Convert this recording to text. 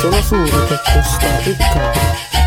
そろ日に離婚した一家。